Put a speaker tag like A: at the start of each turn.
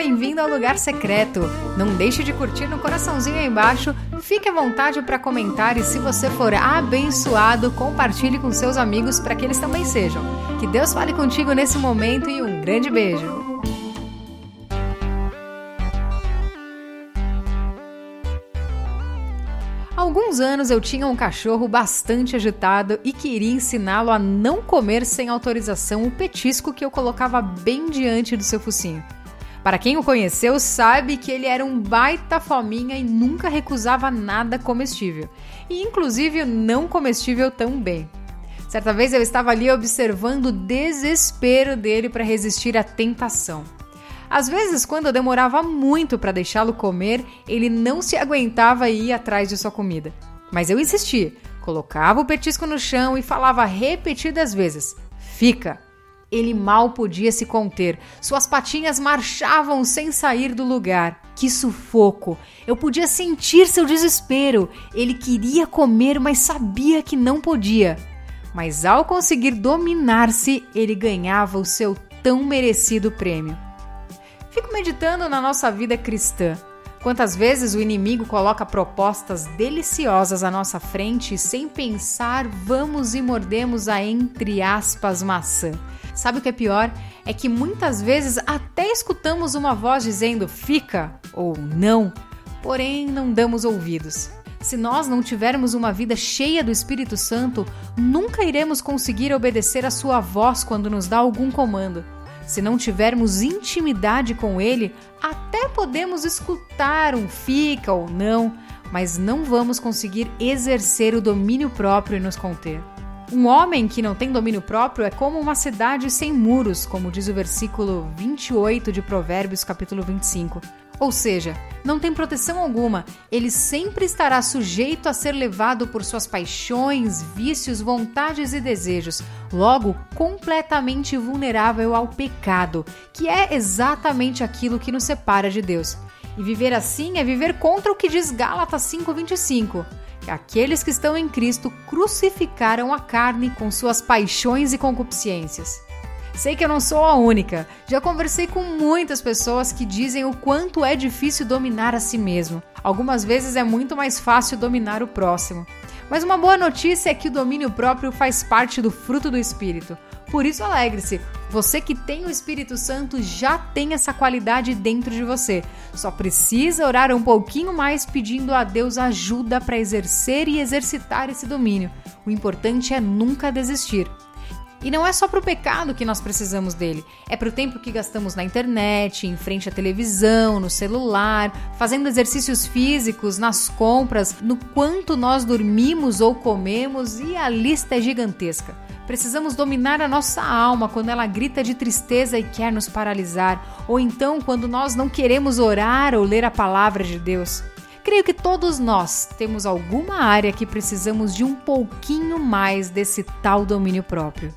A: bem-vindo ao Lugar Secreto. Não deixe de curtir no coraçãozinho aí embaixo. Fique à vontade para comentar e se você for abençoado, compartilhe com seus amigos para que eles também sejam. Que Deus fale contigo nesse momento e um grande beijo. Alguns anos eu tinha um cachorro bastante agitado e queria ensiná-lo a não comer sem autorização o petisco que eu colocava bem diante do seu focinho. Para quem o conheceu, sabe que ele era um baita fominha e nunca recusava nada comestível, e inclusive não comestível também. Certa vez eu estava ali observando o desespero dele para resistir à tentação. Às vezes, quando eu demorava muito para deixá-lo comer, ele não se aguentava e ia atrás de sua comida. Mas eu insisti, colocava o petisco no chão e falava repetidas vezes: Fica! Ele mal podia se conter. Suas patinhas marchavam sem sair do lugar. Que sufoco! Eu podia sentir seu desespero. Ele queria comer, mas sabia que não podia. Mas ao conseguir dominar-se, ele ganhava o seu tão merecido prêmio. Fico meditando na nossa vida cristã. Quantas vezes o inimigo coloca propostas deliciosas à nossa frente e, sem pensar, vamos e mordemos a entre aspas maçã. Sabe o que é pior? É que muitas vezes até escutamos uma voz dizendo fica ou não, porém não damos ouvidos. Se nós não tivermos uma vida cheia do Espírito Santo, nunca iremos conseguir obedecer a sua voz quando nos dá algum comando. Se não tivermos intimidade com Ele, até podemos escutar um fica ou não, mas não vamos conseguir exercer o domínio próprio e nos conter. Um homem que não tem domínio próprio é como uma cidade sem muros, como diz o versículo 28 de Provérbios, capítulo 25. Ou seja, não tem proteção alguma, ele sempre estará sujeito a ser levado por suas paixões, vícios, vontades e desejos, logo completamente vulnerável ao pecado, que é exatamente aquilo que nos separa de Deus. E viver assim é viver contra o que diz Gálatas 5:25, que aqueles que estão em Cristo crucificaram a carne com suas paixões e concupiscências. Sei que eu não sou a única. Já conversei com muitas pessoas que dizem o quanto é difícil dominar a si mesmo. Algumas vezes é muito mais fácil dominar o próximo. Mas uma boa notícia é que o domínio próprio faz parte do fruto do espírito. Por isso, alegre-se. Você que tem o Espírito Santo já tem essa qualidade dentro de você. Só precisa orar um pouquinho mais pedindo a Deus ajuda para exercer e exercitar esse domínio. O importante é nunca desistir. E não é só para o pecado que nós precisamos dele, é para o tempo que gastamos na internet, em frente à televisão, no celular, fazendo exercícios físicos, nas compras, no quanto nós dormimos ou comemos e a lista é gigantesca. Precisamos dominar a nossa alma quando ela grita de tristeza e quer nos paralisar, ou então quando nós não queremos orar ou ler a palavra de Deus. Creio que todos nós temos alguma área que precisamos de um pouquinho mais desse tal domínio próprio.